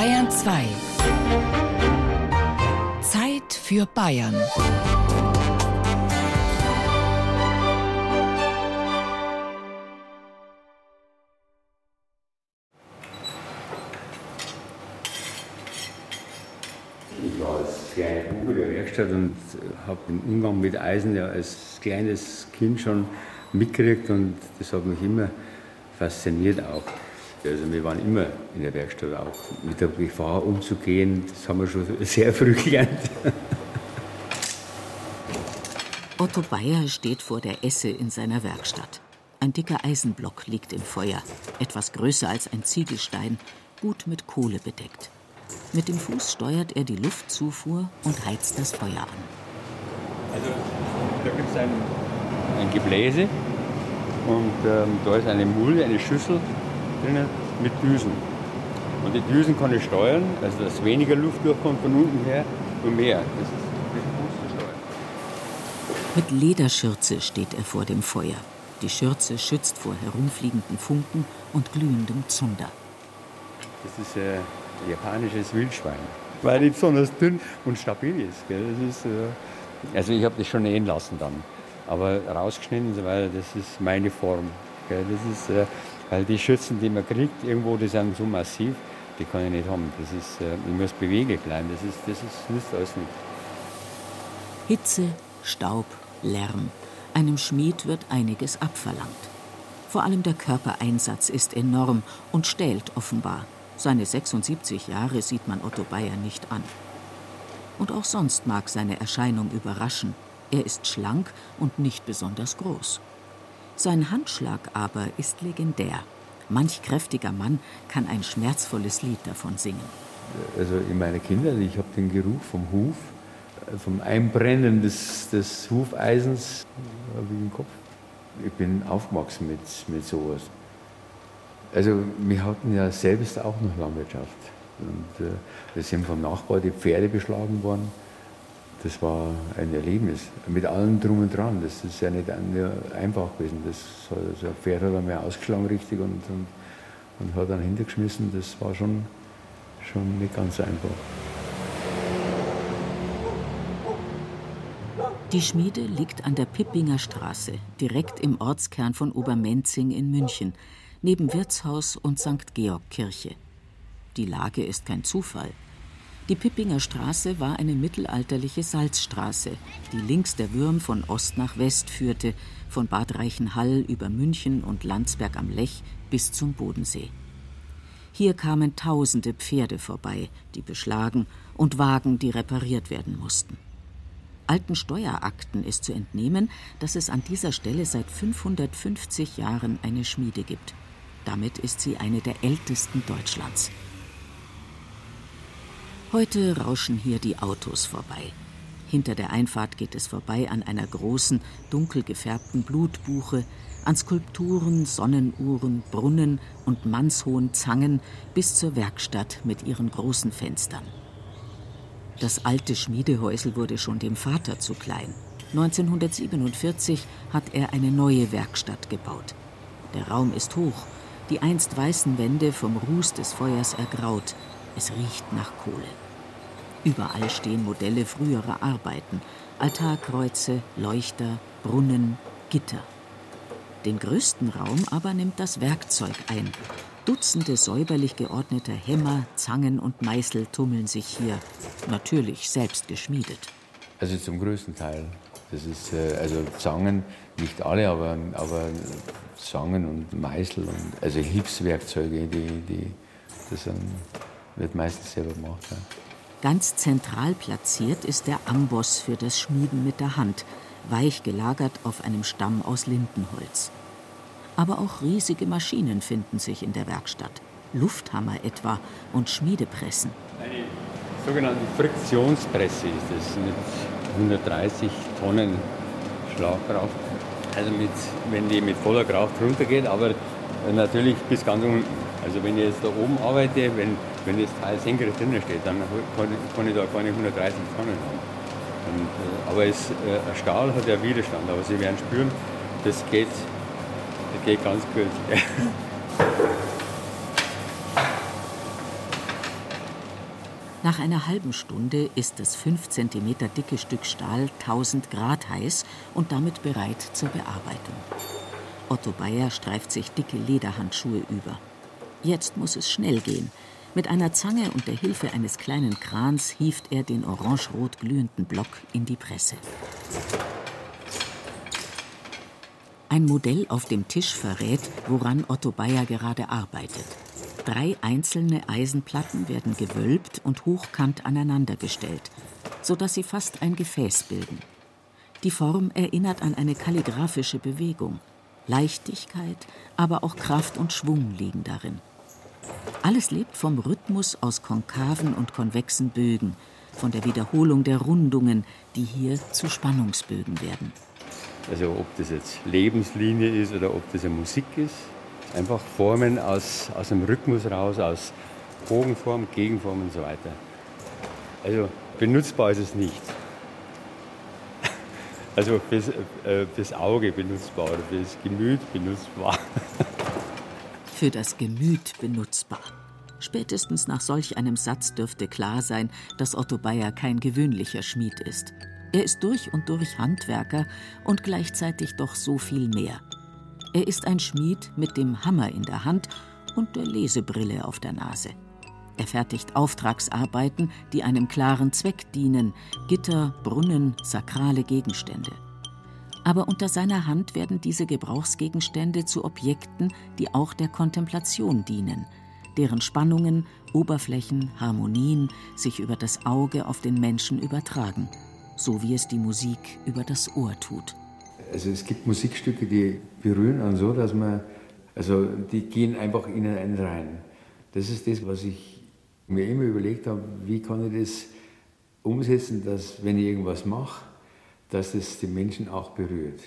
Bayern 2. Zeit für Bayern. Ich war als kleiner Bube der Werkstatt und habe den Umgang mit Eisen ja als kleines Kind schon mitgekriegt und das hat mich immer fasziniert auch. Also wir waren immer in der Werkstatt auch mit der Gefahr umzugehen. Das haben wir schon sehr früh gelernt. Otto Bayer steht vor der Esse in seiner Werkstatt. Ein dicker Eisenblock liegt im Feuer, etwas größer als ein Ziegelstein, gut mit Kohle bedeckt. Mit dem Fuß steuert er die Luftzufuhr und heizt das Feuer an. Also da gibt es ein, ein Gebläse und ähm, da ist eine Mulde, eine Schüssel drinnen mit Düsen. Und die Düsen kann ich steuern, also dass weniger Luft durchkommt von unten her und mehr. Das ist mit Lederschürze steht er vor dem Feuer. Die Schürze schützt vor herumfliegenden Funken und glühendem Zunder. Das ist äh, ein japanisches Wildschwein, weil die besonders dünn und stabil ist. Ist äh, also ich habe das schon nähen lassen dann, aber rausgeschnitten weiter, das ist meine Form. Gell? Das ist, äh, weil die Schützen, die man kriegt, irgendwo, die sind so massiv, die kann ich nicht haben. Das ist, äh, ich muss beweglich bleiben, das ist, das ist nützt alles nicht. Hitze, Staub, Lärm. Einem Schmied wird einiges abverlangt. Vor allem der Körpereinsatz ist enorm und stählt offenbar. Seine 76 Jahre sieht man Otto Bayer nicht an. Und auch sonst mag seine Erscheinung überraschen. Er ist schlank und nicht besonders groß. Sein Handschlag aber ist legendär. Manch kräftiger Mann kann ein schmerzvolles Lied davon singen. Also in meiner Kindheit, ich habe den Geruch vom Huf, äh, vom Einbrennen des, des Hufeisens hab ich im Kopf. Ich bin aufgewachsen mit, mit sowas. Also wir hatten ja selbst auch noch Landwirtschaft. Und äh, wir sind vom Nachbar die Pferde beschlagen worden. Das war ein Erlebnis. Mit allem drum und dran. Das ist ja nicht einfach gewesen. Das, also Pferd hat einmal ausgeschlagen richtig und, und, und hat dann hintergeschmissen. Das war schon, schon nicht ganz einfach. Die Schmiede liegt an der Pippinger Straße, direkt im Ortskern von Obermenzing in München, neben Wirtshaus und St. Georg Kirche. Die Lage ist kein Zufall. Die Pippinger Straße war eine mittelalterliche Salzstraße, die links der Würm von Ost nach West führte, von Bad Reichenhall über München und Landsberg am Lech bis zum Bodensee. Hier kamen tausende Pferde vorbei, die beschlagen, und Wagen, die repariert werden mussten. Alten Steuerakten ist zu entnehmen, dass es an dieser Stelle seit 550 Jahren eine Schmiede gibt. Damit ist sie eine der ältesten Deutschlands. Heute rauschen hier die Autos vorbei. Hinter der Einfahrt geht es vorbei an einer großen, dunkel gefärbten Blutbuche, an Skulpturen, Sonnenuhren, Brunnen und mannshohen Zangen bis zur Werkstatt mit ihren großen Fenstern. Das alte Schmiedehäusel wurde schon dem Vater zu klein. 1947 hat er eine neue Werkstatt gebaut. Der Raum ist hoch, die einst weißen Wände vom Ruß des Feuers ergraut. Es riecht nach Kohle. Überall stehen Modelle früherer Arbeiten, Altarkreuze, Leuchter, Brunnen, Gitter. Den größten Raum aber nimmt das Werkzeug ein. Dutzende säuberlich geordneter Hämmer, Zangen und Meißel tummeln sich hier, natürlich selbst geschmiedet. Also zum größten Teil. Das ist äh, also Zangen, nicht alle, aber, aber Zangen und Meißel und also Hilfswerkzeuge, die, die das dann, wird meistens selber gemacht. Ja. Ganz zentral platziert ist der Amboss für das Schmieden mit der Hand, weich gelagert auf einem Stamm aus Lindenholz. Aber auch riesige Maschinen finden sich in der Werkstatt. Lufthammer etwa und Schmiedepressen. Eine sogenannte Friktionspresse ist das mit 130 Tonnen Schlagkraft. Also mit, wenn die mit voller Kraft runtergeht, aber natürlich bis ganz unten. Also wenn ich jetzt da oben arbeite, wenn, wenn das Teil senkrecht drinnen steht, dann kann, ich da keine 130 Tonnen haben. Und, äh, aber es, äh, Stahl hat ja Widerstand, aber Sie werden spüren, das geht, das geht ganz gut. Nach einer halben Stunde ist das 5 cm dicke Stück Stahl 1000 Grad heiß und damit bereit zur Bearbeitung. Otto Bayer streift sich dicke Lederhandschuhe über. Jetzt muss es schnell gehen. Mit einer Zange und der Hilfe eines kleinen Krans hieft er den orange-rot glühenden Block in die Presse. Ein Modell auf dem Tisch verrät, woran Otto Bayer gerade arbeitet. Drei einzelne Eisenplatten werden gewölbt und hochkant aneinandergestellt, sodass sie fast ein Gefäß bilden. Die Form erinnert an eine kalligraphische Bewegung. Leichtigkeit, aber auch Kraft und Schwung liegen darin. Alles lebt vom Rhythmus aus konkaven und konvexen Bögen, von der Wiederholung der Rundungen, die hier zu Spannungsbögen werden. Also ob das jetzt Lebenslinie ist oder ob das eine Musik ist, Einfach Formen aus, aus dem Rhythmus raus, aus Bogenform, Gegenform und so weiter. Also benutzbar ist es nicht. Also fürs, äh, fürs Auge benutzbar oder fürs Gemüt benutzbar. Für das Gemüt benutzbar. Spätestens nach solch einem Satz dürfte klar sein, dass Otto Bayer kein gewöhnlicher Schmied ist. Er ist durch und durch Handwerker und gleichzeitig doch so viel mehr. Er ist ein Schmied mit dem Hammer in der Hand und der Lesebrille auf der Nase. Er fertigt Auftragsarbeiten, die einem klaren Zweck dienen, Gitter, Brunnen, sakrale Gegenstände. Aber unter seiner Hand werden diese Gebrauchsgegenstände zu Objekten, die auch der Kontemplation dienen, deren Spannungen, Oberflächen, Harmonien sich über das Auge auf den Menschen übertragen, so wie es die Musik über das Ohr tut. Also es gibt Musikstücke, die berühren einen so, dass man, also die gehen einfach in einen rein. Das ist das, was ich mir immer überlegt habe, wie kann ich das umsetzen, dass wenn ich irgendwas mache, dass es die Menschen auch berührt.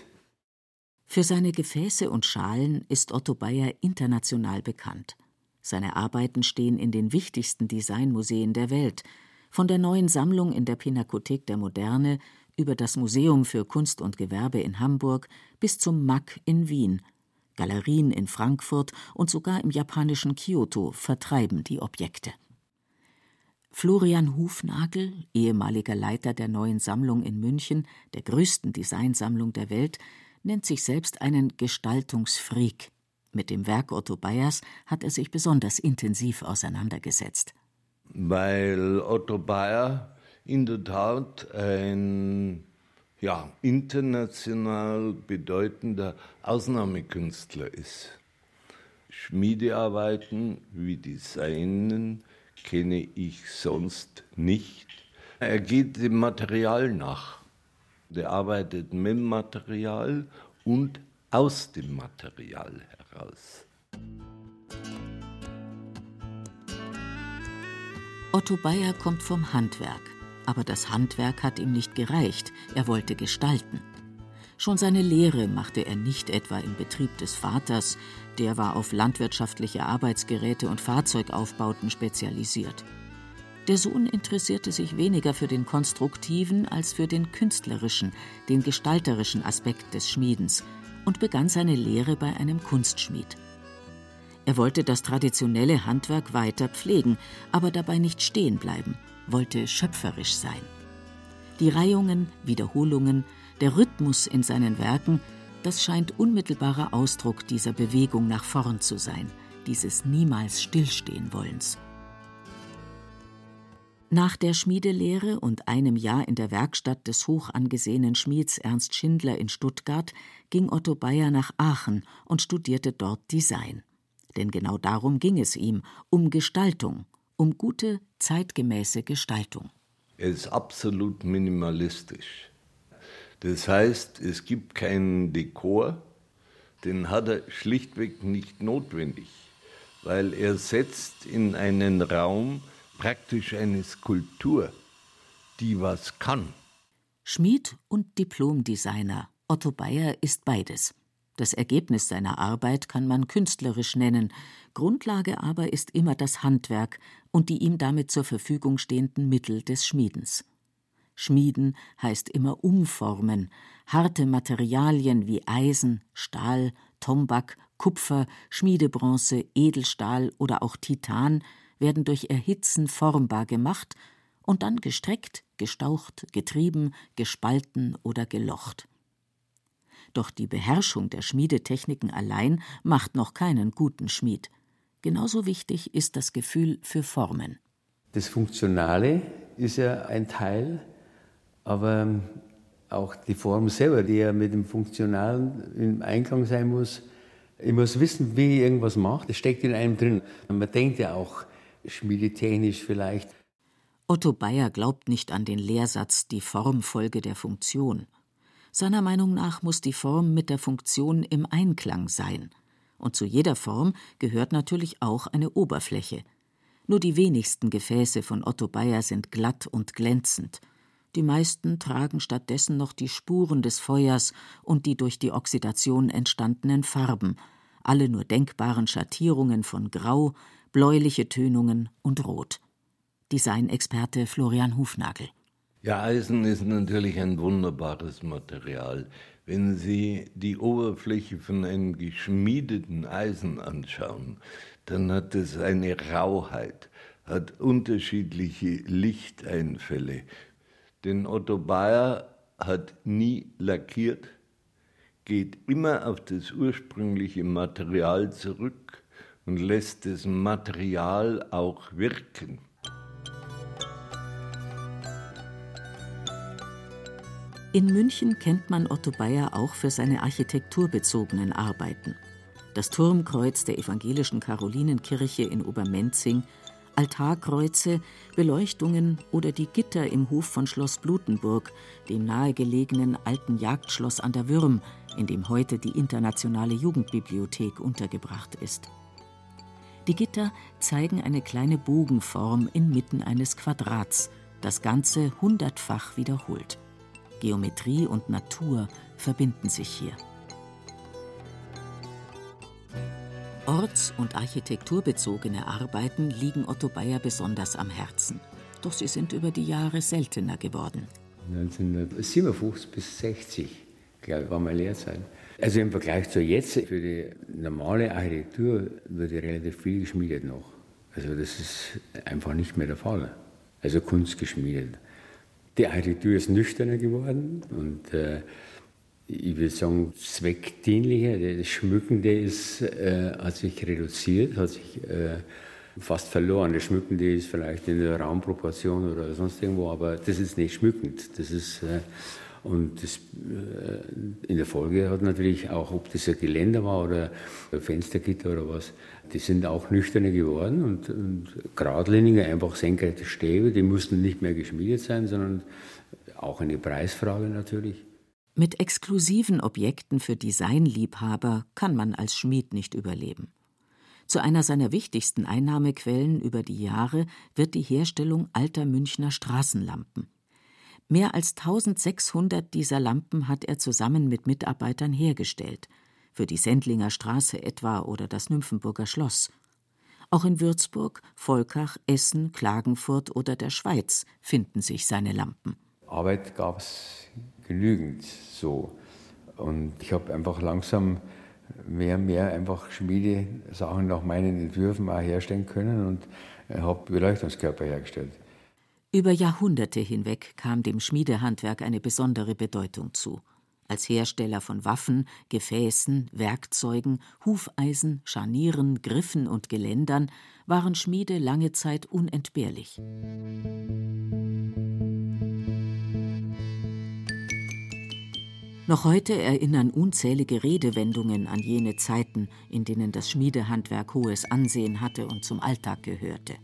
Für seine Gefäße und Schalen ist Otto Bayer international bekannt. Seine Arbeiten stehen in den wichtigsten Designmuseen der Welt, von der neuen Sammlung in der Pinakothek der Moderne über das Museum für Kunst und Gewerbe in Hamburg bis zum MAC in Wien. Galerien in Frankfurt und sogar im japanischen Kyoto vertreiben die Objekte. Florian Hufnagel, ehemaliger Leiter der neuen Sammlung in München, der größten Designsammlung der Welt, nennt sich selbst einen Gestaltungsfreak. Mit dem Werk Otto Bayers hat er sich besonders intensiv auseinandergesetzt. Weil Otto Bayer in der Tat ein ja, international bedeutender Ausnahmekünstler ist. Schmiedearbeiten wie Designen kenne ich sonst nicht. Er geht dem Material nach. Er arbeitet mit dem Material und aus dem Material heraus. Otto Bayer kommt vom Handwerk. Aber das Handwerk hat ihm nicht gereicht, er wollte gestalten. Schon seine Lehre machte er nicht etwa im Betrieb des Vaters, der war auf landwirtschaftliche Arbeitsgeräte und Fahrzeugaufbauten spezialisiert. Der Sohn interessierte sich weniger für den konstruktiven als für den künstlerischen, den gestalterischen Aspekt des Schmiedens und begann seine Lehre bei einem Kunstschmied. Er wollte das traditionelle Handwerk weiter pflegen, aber dabei nicht stehen bleiben wollte schöpferisch sein. Die Reihungen, Wiederholungen, der Rhythmus in seinen Werken, das scheint unmittelbarer Ausdruck dieser Bewegung nach vorn zu sein, dieses niemals stillstehen wollens. Nach der Schmiedelehre und einem Jahr in der Werkstatt des hoch angesehenen Schmieds Ernst Schindler in Stuttgart ging Otto Bayer nach Aachen und studierte dort Design. Denn genau darum ging es ihm, um Gestaltung, um gute, zeitgemäße Gestaltung. Er ist absolut minimalistisch. Das heißt, es gibt keinen Dekor, den hat er schlichtweg nicht notwendig, weil er setzt in einen Raum praktisch eine Skulptur, die was kann. Schmied und Diplomdesigner Otto Bayer ist beides. Das Ergebnis seiner Arbeit kann man künstlerisch nennen, Grundlage aber ist immer das Handwerk und die ihm damit zur Verfügung stehenden Mittel des Schmiedens. Schmieden heißt immer umformen, harte Materialien wie Eisen, Stahl, Tombak, Kupfer, Schmiedebronze, Edelstahl oder auch Titan werden durch Erhitzen formbar gemacht und dann gestreckt, gestaucht, getrieben, gespalten oder gelocht. Doch die Beherrschung der Schmiedetechniken allein macht noch keinen guten Schmied. Genauso wichtig ist das Gefühl für Formen. Das Funktionale ist ja ein Teil, aber auch die Form selber, die ja mit dem Funktionalen im Einklang sein muss. Ich muss wissen, wie ich irgendwas mache. Das steckt in einem drin. Man denkt ja auch schmiedetechnisch vielleicht. Otto Bayer glaubt nicht an den Lehrsatz die Formfolge der Funktion. Seiner Meinung nach muss die Form mit der Funktion im Einklang sein. Und zu jeder Form gehört natürlich auch eine Oberfläche. Nur die wenigsten Gefäße von Otto Bayer sind glatt und glänzend – die meisten tragen stattdessen noch die Spuren des Feuers und die durch die Oxidation entstandenen Farben, alle nur denkbaren Schattierungen von Grau, bläuliche Tönungen und Rot. Designexperte Florian Hufnagel. Ja, Eisen ist natürlich ein wunderbares Material. Wenn Sie die Oberfläche von einem geschmiedeten Eisen anschauen, dann hat es eine Rauheit, hat unterschiedliche Lichteinfälle, denn Otto Bayer hat nie lackiert, geht immer auf das ursprüngliche Material zurück und lässt das Material auch wirken. In München kennt man Otto Bayer auch für seine architekturbezogenen Arbeiten. Das Turmkreuz der evangelischen Karolinenkirche in Obermenzing Altarkreuze, Beleuchtungen oder die Gitter im Hof von Schloss Blutenburg, dem nahegelegenen alten Jagdschloss an der Würm, in dem heute die internationale Jugendbibliothek untergebracht ist. Die Gitter zeigen eine kleine Bogenform inmitten eines Quadrats, das Ganze hundertfach wiederholt. Geometrie und Natur verbinden sich hier. Orts- und architekturbezogene Arbeiten liegen Otto Bayer besonders am Herzen. Doch sie sind über die Jahre seltener geworden. 1957 bis 60, glaube ich, war meine Lehrzeit. Also im Vergleich zu jetzt, für die normale Architektur wird relativ viel geschmiedet noch. Also das ist einfach nicht mehr der Fall. Also Kunst geschmiedet. Die Architektur ist nüchterner geworden und äh, ich würde sagen, zweckdienlicher. Das Schmückende ist, äh, hat sich reduziert, hat sich äh, fast verloren. Das Schmückende ist vielleicht in der Raumproportion oder sonst irgendwo, aber das ist nicht schmückend. Das ist, äh, und das, äh, in der Folge hat natürlich auch, ob das ein Geländer war oder ein Fenstergitter oder was, die sind auch nüchterner geworden und, und geradlinige, einfach senkrechte Stäbe, die mussten nicht mehr geschmiedet sein, sondern auch eine Preisfrage natürlich. Mit exklusiven Objekten für Designliebhaber kann man als Schmied nicht überleben. Zu einer seiner wichtigsten Einnahmequellen über die Jahre wird die Herstellung alter Münchner Straßenlampen. Mehr als 1600 dieser Lampen hat er zusammen mit Mitarbeitern hergestellt, für die Sendlinger Straße etwa oder das Nymphenburger Schloss. Auch in Würzburg, Volkach, Essen, Klagenfurt oder der Schweiz finden sich seine Lampen. Arbeit gab es genügend so. Und ich habe einfach langsam mehr und mehr einfach Schmiedesachen nach meinen Entwürfen auch herstellen können und habe Beleuchtungskörper hergestellt. Über Jahrhunderte hinweg kam dem Schmiedehandwerk eine besondere Bedeutung zu. Als Hersteller von Waffen, Gefäßen, Werkzeugen, Hufeisen, Scharnieren, Griffen und Geländern waren Schmiede lange Zeit unentbehrlich. Noch heute erinnern unzählige Redewendungen an jene Zeiten, in denen das Schmiedehandwerk hohes Ansehen hatte und zum Alltag gehörte.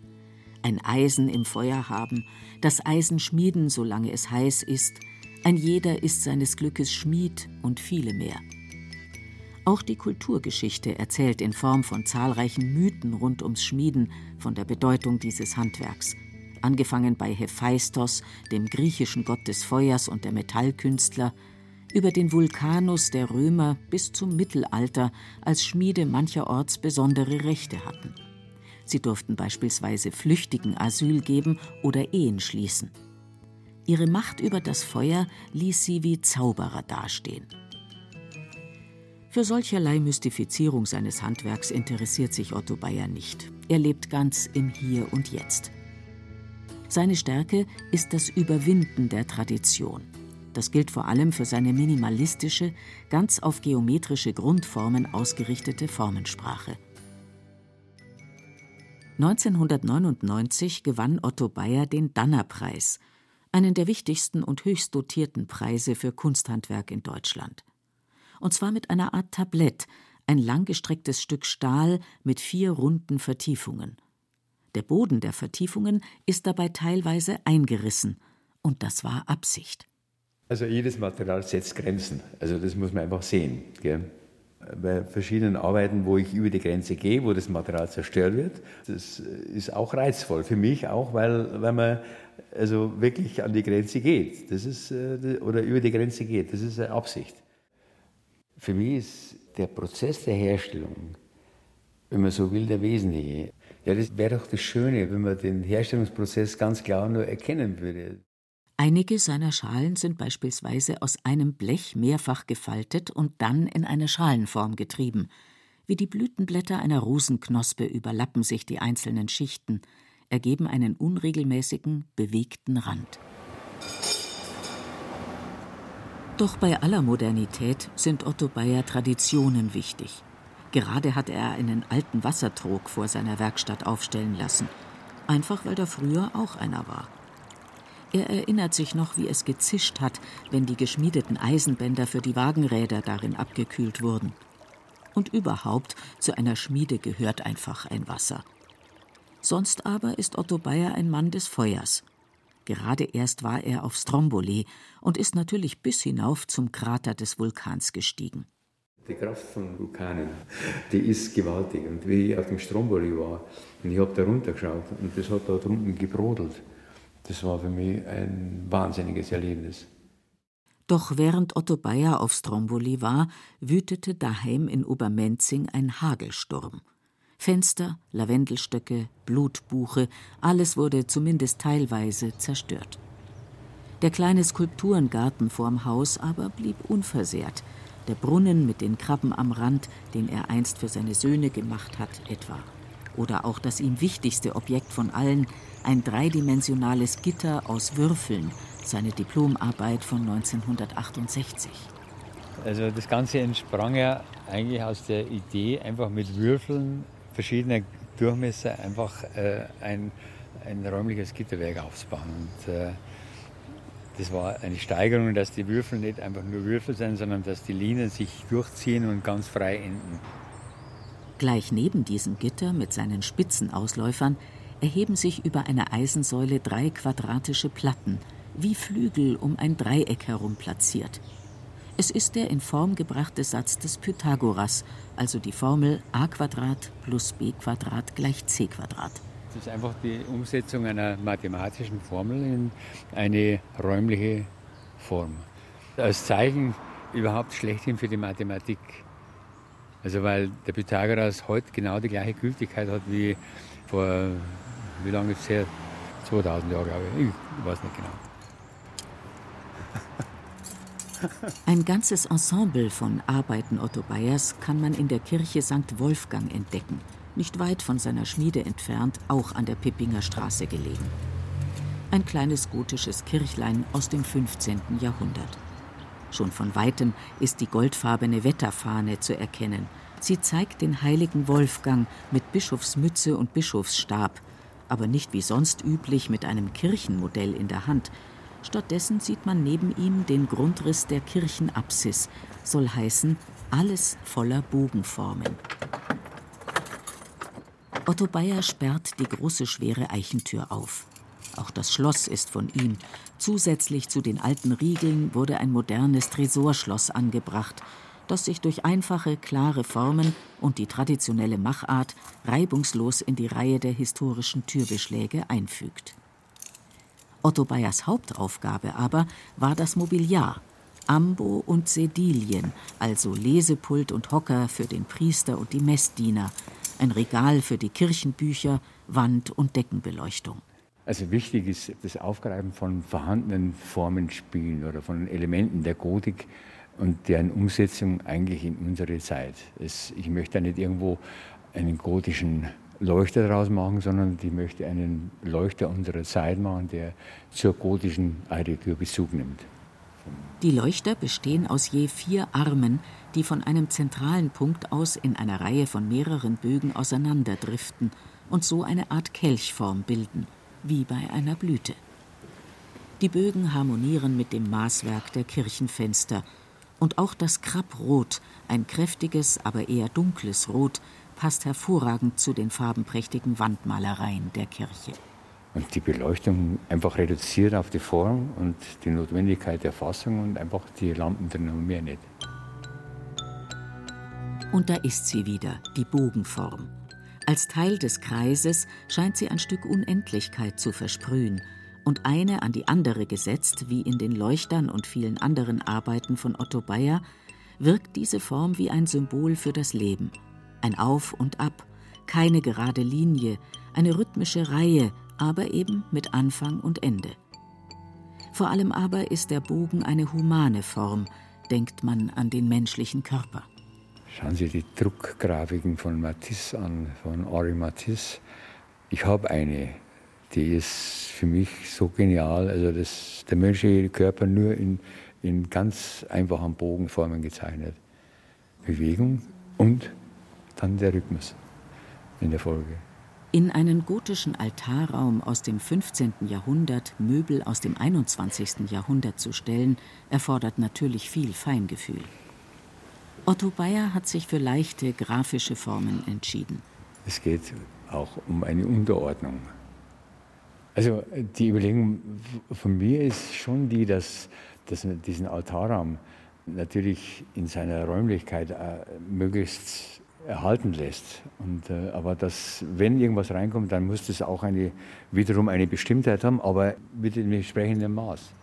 Ein Eisen im Feuer haben, das Eisen schmieden, solange es heiß ist, ein jeder ist seines Glückes Schmied und viele mehr. Auch die Kulturgeschichte erzählt in Form von zahlreichen Mythen rund ums Schmieden von der Bedeutung dieses Handwerks. Angefangen bei Hephaistos, dem griechischen Gott des Feuers und der Metallkünstler, über den Vulkanus der Römer bis zum Mittelalter als Schmiede mancherorts besondere Rechte hatten. Sie durften beispielsweise Flüchtigen Asyl geben oder Ehen schließen. Ihre Macht über das Feuer ließ sie wie Zauberer dastehen. Für solcherlei Mystifizierung seines Handwerks interessiert sich Otto Bayer nicht. Er lebt ganz im Hier und Jetzt. Seine Stärke ist das Überwinden der Tradition. Das gilt vor allem für seine minimalistische, ganz auf geometrische Grundformen ausgerichtete Formensprache. 1999 gewann Otto Bayer den Danner-Preis, einen der wichtigsten und höchst dotierten Preise für Kunsthandwerk in Deutschland. Und zwar mit einer Art Tablett, ein langgestrecktes Stück Stahl mit vier runden Vertiefungen. Der Boden der Vertiefungen ist dabei teilweise eingerissen, und das war Absicht. Also jedes Material setzt Grenzen. Also das muss man einfach sehen. Gell? Bei verschiedenen Arbeiten, wo ich über die Grenze gehe, wo das Material zerstört wird, das ist auch reizvoll für mich, auch weil, weil man also wirklich an die Grenze geht. Das ist, äh, oder über die Grenze geht. Das ist eine Absicht. Für mich ist der Prozess der Herstellung, wenn man so will, der wesentliche. Ja, das wäre doch das Schöne, wenn man den Herstellungsprozess ganz klar nur erkennen würde. Einige seiner Schalen sind beispielsweise aus einem Blech mehrfach gefaltet und dann in eine Schalenform getrieben. Wie die Blütenblätter einer Rosenknospe überlappen sich die einzelnen Schichten, ergeben einen unregelmäßigen, bewegten Rand. Doch bei aller Modernität sind Otto Bayer Traditionen wichtig. Gerade hat er einen alten Wassertrog vor seiner Werkstatt aufstellen lassen, einfach weil da früher auch einer war. Er erinnert sich noch, wie es gezischt hat, wenn die geschmiedeten Eisenbänder für die Wagenräder darin abgekühlt wurden. Und überhaupt, zu einer Schmiede gehört einfach ein Wasser. Sonst aber ist Otto Bayer ein Mann des Feuers. Gerade erst war er auf Stromboli und ist natürlich bis hinauf zum Krater des Vulkans gestiegen. Die Kraft von Vulkanen, die ist gewaltig. Und wie ich auf dem Stromboli war, und ich habe da runtergeschaut und das hat da drunten gebrodelt. Das war für mich ein wahnsinniges Erlebnis. Doch während Otto Bayer auf Stromboli war, wütete daheim in Obermenzing ein Hagelsturm. Fenster, Lavendelstöcke, Blutbuche, alles wurde zumindest teilweise zerstört. Der kleine Skulpturengarten vorm Haus aber blieb unversehrt, der Brunnen mit den Krabben am Rand, den er einst für seine Söhne gemacht hat, etwa. Oder auch das ihm wichtigste Objekt von allen, ein dreidimensionales Gitter aus Würfeln, seine Diplomarbeit von 1968. Also das Ganze entsprang ja eigentlich aus der Idee, einfach mit Würfeln verschiedener Durchmesser einfach äh, ein, ein räumliches Gitterwerk aufzubauen. Und, äh, das war eine Steigerung, dass die Würfel nicht einfach nur Würfel sind, sondern dass die Linien sich durchziehen und ganz frei enden. Gleich neben diesem Gitter mit seinen spitzen Ausläufern erheben sich über einer Eisensäule drei quadratische Platten, wie Flügel um ein Dreieck herum platziert. Es ist der in Form gebrachte Satz des Pythagoras, also die Formel a plus b gleich c. Das ist einfach die Umsetzung einer mathematischen Formel in eine räumliche Form. Als Zeichen überhaupt schlechthin für die Mathematik. Also weil der Pythagoras heute genau die gleiche Gültigkeit hat wie vor wie lange ist es her? 2000 Jahre, glaube ich. Ich weiß nicht genau. Ein ganzes Ensemble von Arbeiten Otto Bayers kann man in der Kirche St. Wolfgang entdecken, nicht weit von seiner Schmiede entfernt, auch an der Pippinger Straße gelegen. Ein kleines gotisches Kirchlein aus dem 15. Jahrhundert. Schon von weitem ist die goldfarbene Wetterfahne zu erkennen. Sie zeigt den heiligen Wolfgang mit Bischofsmütze und Bischofsstab, aber nicht wie sonst üblich mit einem Kirchenmodell in der Hand. Stattdessen sieht man neben ihm den Grundriss der Kirchenapsis, soll heißen, alles voller Bogenformen. Otto Bayer sperrt die große schwere Eichentür auf. Auch das Schloss ist von ihm. Zusätzlich zu den alten Riegeln wurde ein modernes Tresorschloss angebracht, das sich durch einfache, klare Formen und die traditionelle Machart reibungslos in die Reihe der historischen Türbeschläge einfügt. Otto Bayers Hauptaufgabe aber war das Mobiliar, Ambo und Sedilien, also Lesepult und Hocker für den Priester und die Messdiener, ein Regal für die Kirchenbücher, Wand- und Deckenbeleuchtung. Also wichtig ist das Aufgreifen von vorhandenen Formenspielen oder von Elementen der Gotik, und deren Umsetzung eigentlich in unsere Zeit. Es, ich möchte da nicht irgendwo einen gotischen Leuchter daraus machen, sondern die möchte einen Leuchter unserer Zeit machen, der zur gotischen Architektur Bezug nimmt. Die Leuchter bestehen aus je vier Armen, die von einem zentralen Punkt aus in einer Reihe von mehreren Bögen auseinanderdriften und so eine Art Kelchform bilden, wie bei einer Blüte. Die Bögen harmonieren mit dem Maßwerk der Kirchenfenster, und auch das Krapprot, ein kräftiges, aber eher dunkles Rot, passt hervorragend zu den farbenprächtigen Wandmalereien der Kirche. Und die Beleuchtung einfach reduziert auf die Form und die Notwendigkeit der Fassung und einfach die Lampen drin und mehr nicht. Und da ist sie wieder, die Bogenform. Als Teil des Kreises scheint sie ein Stück Unendlichkeit zu versprühen und eine an die andere gesetzt, wie in den Leuchtern und vielen anderen Arbeiten von Otto Bayer, wirkt diese Form wie ein Symbol für das Leben. Ein Auf und Ab, keine gerade Linie, eine rhythmische Reihe, aber eben mit Anfang und Ende. Vor allem aber ist der Bogen eine humane Form, denkt man an den menschlichen Körper. Schauen Sie die Druckgrafiken von Matisse an, von Henri Matisse. Ich habe eine, die ist für mich so genial. Also das, der menschliche Körper nur in, in ganz einfachen Bogenformen gezeichnet. Bewegung und dann der Rhythmus in der Folge. In einen gotischen Altarraum aus dem 15. Jahrhundert Möbel aus dem 21. Jahrhundert zu stellen, erfordert natürlich viel Feingefühl. Otto Bayer hat sich für leichte grafische Formen entschieden. Es geht auch um eine Unterordnung. Also die Überlegung von mir ist schon die, dass, dass man diesen Altarraum natürlich in seiner Räumlichkeit äh, möglichst erhalten lässt. Und, äh, aber dass, wenn irgendwas reinkommt, dann muss das auch eine, wiederum eine Bestimmtheit haben, aber mit dem entsprechenden Maß.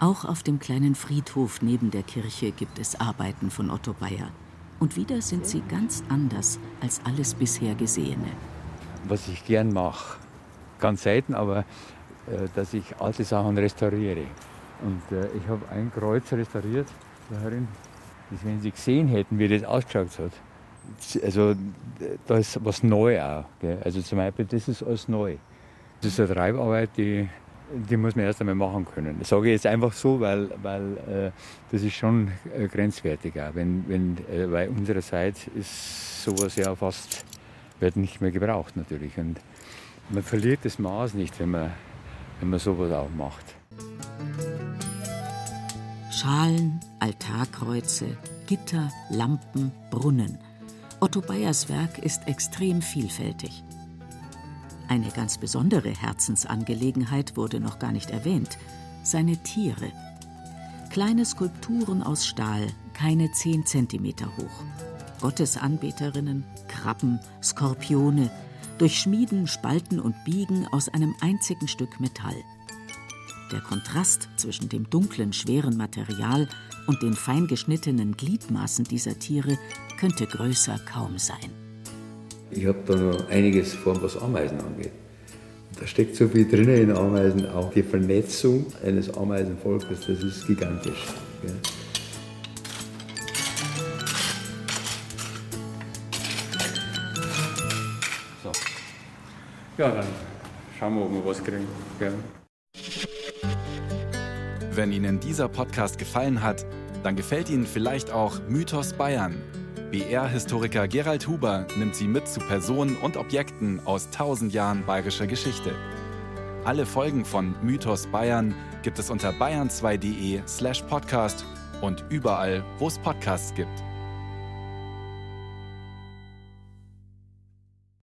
Auch auf dem kleinen Friedhof neben der Kirche gibt es Arbeiten von Otto Bayer. Und wieder sind sie ganz anders als alles bisher Gesehene. Was ich gern mache, ganz selten, aber äh, dass ich alte Sachen restauriere. Und äh, ich habe ein Kreuz restauriert, darin das, wenn Sie gesehen hätten, wie das ausgeschaut hat. Also da ist was neu auch. Gell? Also zum Beispiel, das ist alles neu. Das ist eine Treibarbeit, die, die muss man erst einmal machen können. Das sage ich jetzt einfach so, weil, weil äh, das ist schon äh, grenzwertig auch. Wenn, wenn, äh, weil unserer Zeit ist sowas ja fast, wird nicht mehr gebraucht natürlich. Und man verliert das Maß nicht, wenn man, wenn man sowas auch macht. Schalen, Altarkreuze, Gitter, Lampen, Brunnen. Otto Bayers Werk ist extrem vielfältig. Eine ganz besondere Herzensangelegenheit wurde noch gar nicht erwähnt: seine Tiere. Kleine Skulpturen aus Stahl, keine 10 cm hoch. Gottesanbeterinnen, Krabben, Skorpione, durch Schmieden, Spalten und Biegen aus einem einzigen Stück Metall. Der Kontrast zwischen dem dunklen, schweren Material und den fein geschnittenen Gliedmaßen dieser Tiere könnte größer kaum sein. Ich habe da noch einiges vor, was Ameisen angeht. Da steckt so viel drin in Ameisen, auch die Vernetzung eines Ameisenvolkes, das ist gigantisch. Ja. So. Ja, dann schauen wir, ob wir was kriegen. Ja. Wenn Ihnen dieser Podcast gefallen hat, dann gefällt Ihnen vielleicht auch Mythos Bayern. BR-Historiker Gerald Huber nimmt Sie mit zu Personen und Objekten aus tausend Jahren bayerischer Geschichte. Alle Folgen von Mythos Bayern gibt es unter bayern2.de slash podcast und überall, wo es Podcasts gibt.